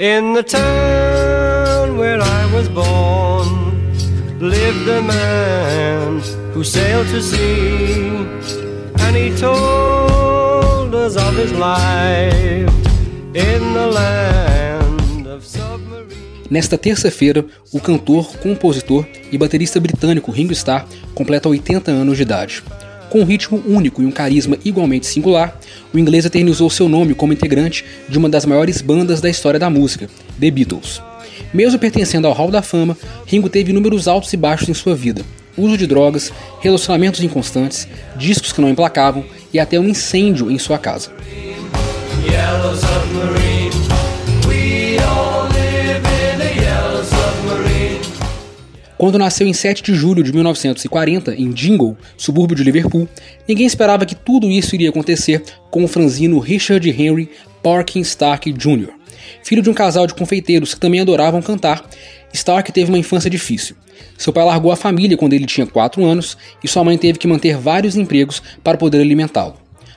In the town where I was born lived a man who sailed to sea and he told us of his life in the land of. Nesta terça-feira, o cantor, compositor e baterista britânico Ringo Starr completa 80 anos de idade. Com um ritmo único e um carisma igualmente singular, o inglês eternizou seu nome como integrante de uma das maiores bandas da história da música, The Beatles. Mesmo pertencendo ao Hall da Fama, Ringo teve inúmeros altos e baixos em sua vida. Uso de drogas, relacionamentos inconstantes, discos que não emplacavam e até um incêndio em sua casa. Quando nasceu em 7 de julho de 1940, em Dingle, subúrbio de Liverpool, ninguém esperava que tudo isso iria acontecer com o franzino Richard Henry Parkin Stark Jr. Filho de um casal de confeiteiros que também adoravam cantar, Stark teve uma infância difícil. Seu pai largou a família quando ele tinha 4 anos e sua mãe teve que manter vários empregos para poder alimentá-lo.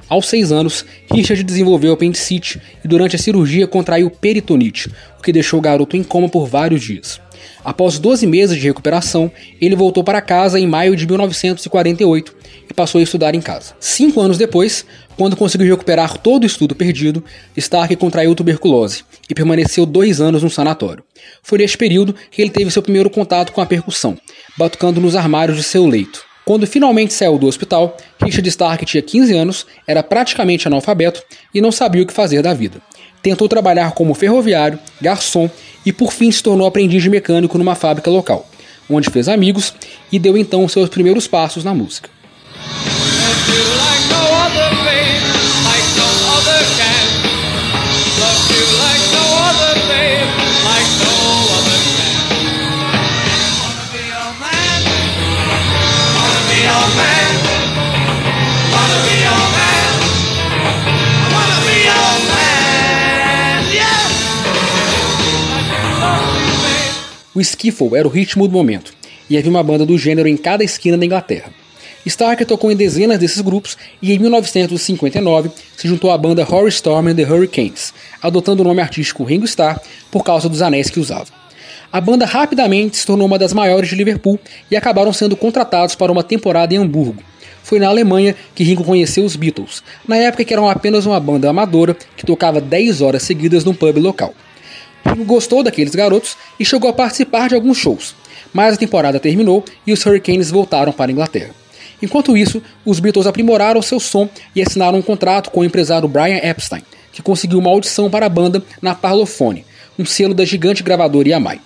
Aos 6 anos, Richard desenvolveu apendicite e durante a cirurgia contraiu peritonite, o que deixou o garoto em coma por vários dias. Após 12 meses de recuperação, ele voltou para casa em maio de 1948 e passou a estudar em casa. Cinco anos depois, quando conseguiu recuperar todo o estudo perdido, Stark contraiu tuberculose e permaneceu dois anos no sanatório. Foi neste período que ele teve seu primeiro contato com a percussão, batucando nos armários de seu leito. Quando finalmente saiu do hospital, Richard Stark tinha 15 anos, era praticamente analfabeto e não sabia o que fazer da vida. Tentou trabalhar como ferroviário, garçom e por fim se tornou aprendiz de mecânico numa fábrica local, onde fez amigos e deu então seus primeiros passos na música. O skiffle era o ritmo do momento, e havia uma banda do gênero em cada esquina da Inglaterra. Stark tocou em dezenas desses grupos e em 1959 se juntou à banda Horror Storm and the Hurricanes, adotando o nome artístico Ringo Starr por causa dos anéis que usava. A banda rapidamente se tornou uma das maiores de Liverpool e acabaram sendo contratados para uma temporada em Hamburgo. Foi na Alemanha que Ringo conheceu os Beatles, na época que eram apenas uma banda amadora que tocava 10 horas seguidas num pub local. Ringo gostou daqueles garotos e chegou a participar de alguns shows, mas a temporada terminou e os Hurricanes voltaram para a Inglaterra. Enquanto isso, os Beatles aprimoraram seu som e assinaram um contrato com o empresário Brian Epstein, que conseguiu uma audição para a banda na Parlophone, um selo da gigante gravadora Yamai.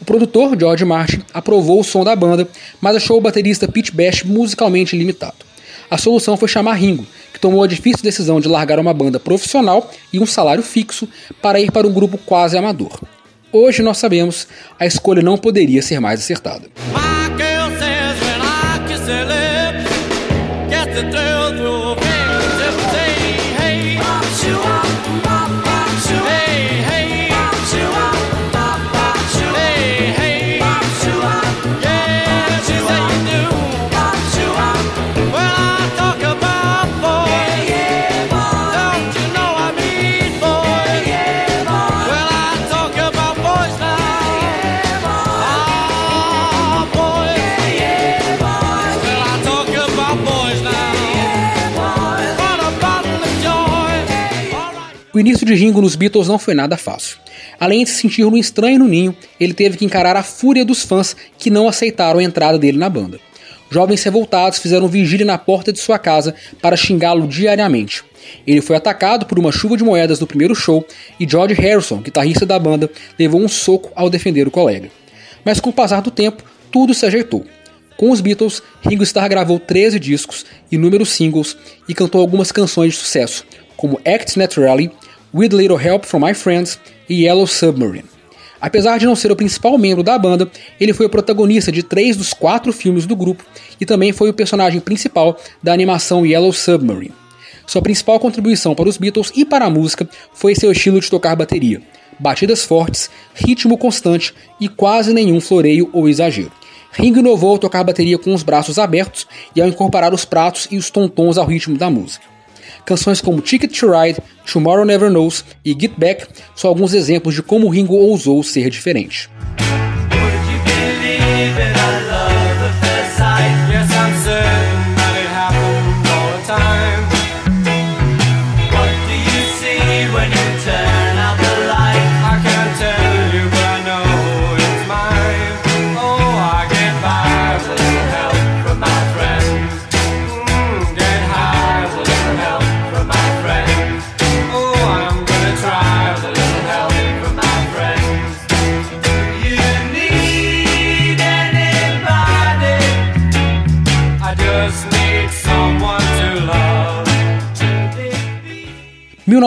O produtor, George Martin, aprovou o som da banda, mas achou o baterista Pete Best musicalmente limitado. A solução foi chamar Ringo, que tomou a difícil decisão de largar uma banda profissional e um salário fixo para ir para um grupo quase amador. Hoje nós sabemos, a escolha não poderia ser mais acertada. O início de Ringo nos Beatles não foi nada fácil. Além de se sentir um estranho no ninho, ele teve que encarar a fúria dos fãs que não aceitaram a entrada dele na banda. Jovens revoltados fizeram vigília na porta de sua casa para xingá-lo diariamente. Ele foi atacado por uma chuva de moedas no primeiro show e George Harrison, guitarrista da banda, levou um soco ao defender o colega. Mas com o passar do tempo, tudo se ajeitou. Com os Beatles, Ringo Starr gravou 13 discos, inúmeros singles e cantou algumas canções de sucesso, como Act Naturally, With Little Help from My Friends e Yellow Submarine. Apesar de não ser o principal membro da banda, ele foi o protagonista de três dos quatro filmes do grupo e também foi o personagem principal da animação Yellow Submarine. Sua principal contribuição para os Beatles e para a música foi seu estilo de tocar bateria, batidas fortes, ritmo constante e quase nenhum floreio ou exagero. Ringo inovou ao tocar bateria com os braços abertos e ao incorporar os pratos e os tontons ao ritmo da música. Canções como Ticket to Ride, Tomorrow Never Knows e Get Back são alguns exemplos de como Ringo ousou ser diferente.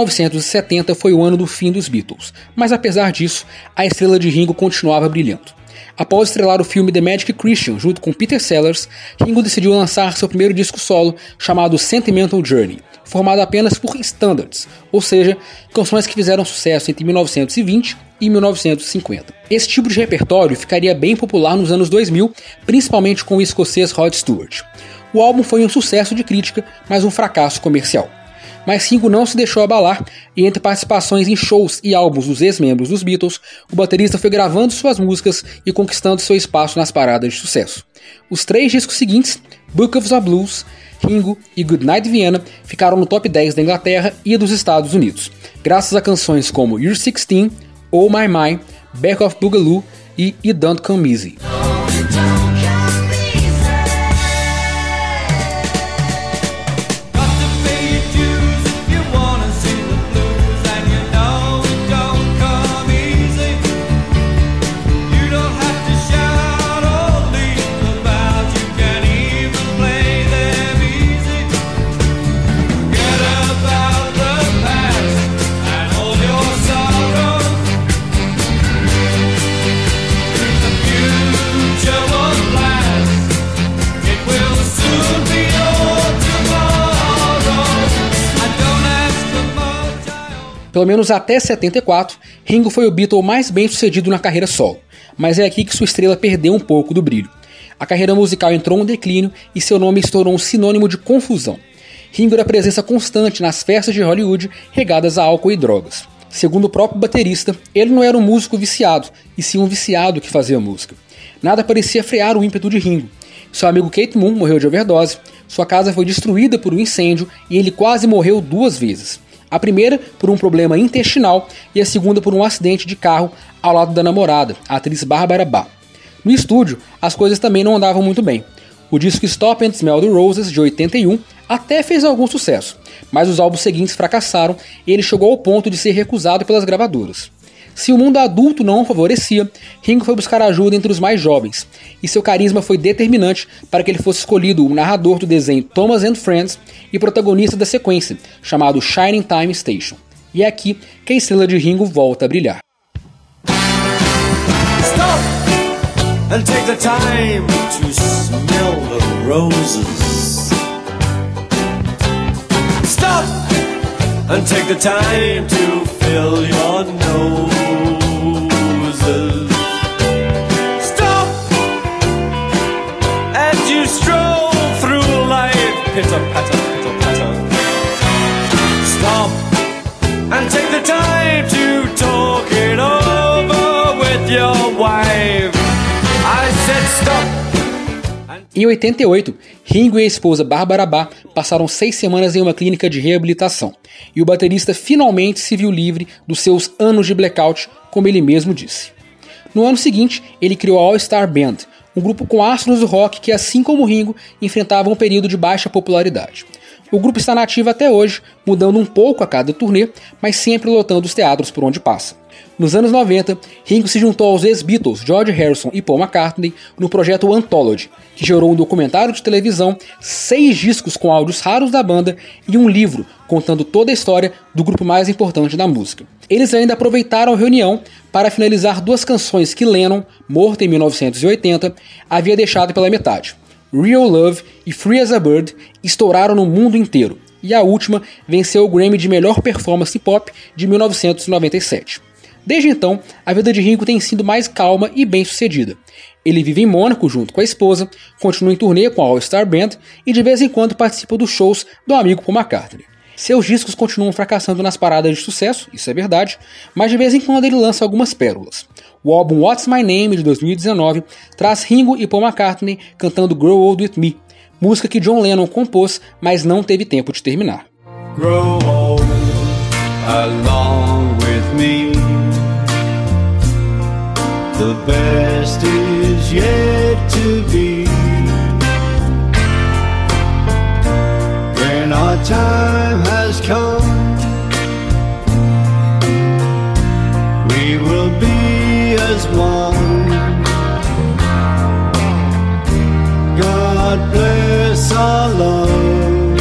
1970 foi o ano do fim dos Beatles, mas apesar disso, a estrela de Ringo continuava brilhando. Após estrelar o filme The Magic Christian junto com Peter Sellers, Ringo decidiu lançar seu primeiro disco solo chamado Sentimental Journey, formado apenas por standards, ou seja, canções que fizeram sucesso entre 1920 e 1950. Esse tipo de repertório ficaria bem popular nos anos 2000, principalmente com o escocês Rod Stewart. O álbum foi um sucesso de crítica, mas um fracasso comercial. Mas Ringo não se deixou abalar e entre participações em shows e álbuns dos ex-membros dos Beatles, o baterista foi gravando suas músicas e conquistando seu espaço nas paradas de sucesso. Os três discos seguintes, Book of the Blues, Ringo e Goodnight Vienna, ficaram no top 10 da Inglaterra e dos Estados Unidos, graças a canções como You're 16, Oh My My, Back of Boogaloo e It Don't Come Easy. Pelo menos até 74, Ringo foi o Beatle mais bem sucedido na carreira solo, mas é aqui que sua estrela perdeu um pouco do brilho. A carreira musical entrou em declínio e seu nome se tornou um sinônimo de confusão. Ringo era presença constante nas festas de Hollywood regadas a álcool e drogas. Segundo o próprio baterista, ele não era um músico viciado, e sim um viciado que fazia música. Nada parecia frear o ímpeto de Ringo. Seu amigo Kate Moon morreu de overdose, sua casa foi destruída por um incêndio e ele quase morreu duas vezes. A primeira por um problema intestinal e a segunda por um acidente de carro ao lado da namorada, a atriz Barbara Bach. No estúdio, as coisas também não andavam muito bem. O disco Stop and Smell the Roses, de 81, até fez algum sucesso, mas os álbuns seguintes fracassaram e ele chegou ao ponto de ser recusado pelas gravadoras. Se o mundo adulto não o favorecia, Ringo foi buscar ajuda entre os mais jovens, e seu carisma foi determinante para que ele fosse escolhido o narrador do desenho Thomas and Friends e protagonista da sequência, chamado Shining Time Station. E é aqui que a estrela de Ringo volta a brilhar. And take the time to fill your nose. Pitter patter, pitter patter. Stop and take the time to talk it over with your wife. I said stop. Em 88, Ringo e a esposa Bárbara Bá passaram seis semanas em uma clínica de reabilitação, e o baterista finalmente se viu livre dos seus anos de blackout, como ele mesmo disse. No ano seguinte, ele criou a All Star Band, um grupo com astros do rock que, assim como Ringo, enfrentava um período de baixa popularidade. O grupo está nativo até hoje, mudando um pouco a cada turnê, mas sempre lotando os teatros por onde passa. Nos anos 90, Ringo se juntou aos ex-Beatles George Harrison e Paul McCartney no projeto Anthology, que gerou um documentário de televisão, seis discos com áudios raros da banda e um livro contando toda a história do grupo mais importante da música. Eles ainda aproveitaram a reunião para finalizar duas canções que Lennon, morto em 1980, havia deixado pela metade. Real Love e Free as a Bird estouraram no mundo inteiro, e a última venceu o Grammy de melhor performance pop de 1997. Desde então, a vida de Ringo tem sido mais calma e bem sucedida. Ele vive em Mônaco junto com a esposa, continua em turnê com a All Star Band e de vez em quando participa dos shows do amigo Paul McCartney. Seus discos continuam fracassando nas paradas de sucesso, isso é verdade, mas de vez em quando ele lança algumas pérolas. O álbum What's My Name de 2019 traz Ringo e Paul McCartney cantando Grow Old With Me, música que John Lennon compôs, mas não teve tempo de terminar. Grow old along with me. The best is yet to be. When our time has come, we will be as one. God bless our love.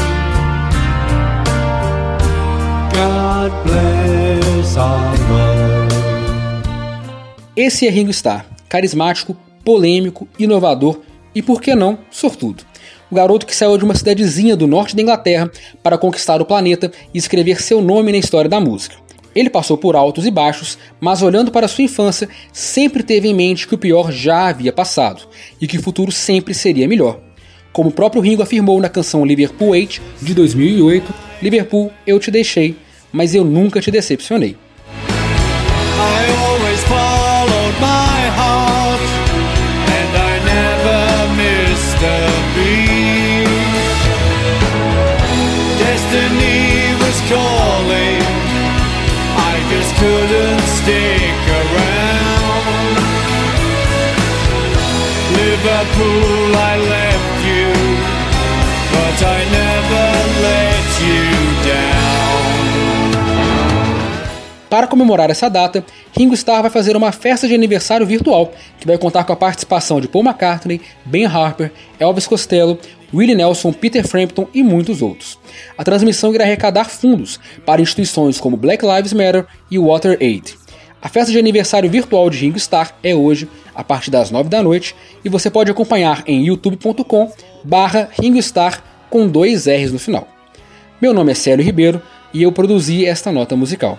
God bless our love. Esse é Ringo Starr, carismático, polêmico, inovador e, por que não, sortudo o garoto que saiu de uma cidadezinha do norte da Inglaterra para conquistar o planeta e escrever seu nome na história da música. Ele passou por altos e baixos, mas olhando para sua infância, sempre teve em mente que o pior já havia passado e que o futuro sempre seria melhor. Como o próprio Ringo afirmou na canção Liverpool 8 de 2008, Liverpool, eu te deixei, mas eu nunca te decepcionei. Liverpool, I left you, but I never let you down. Para comemorar essa data, Ringo Starr vai fazer uma festa de aniversário virtual, que vai contar com a participação de Paul McCartney, Ben Harper, Elvis Costello, Willie Nelson, Peter Frampton e muitos outros. A transmissão irá arrecadar fundos para instituições como Black Lives Matter e Water Aid. A festa de aniversário virtual de Ringo Starr é hoje, a partir das 9 da noite, e você pode acompanhar em youtube.com barra Ringo Starr com dois R's no final. Meu nome é Célio Ribeiro e eu produzi esta nota musical.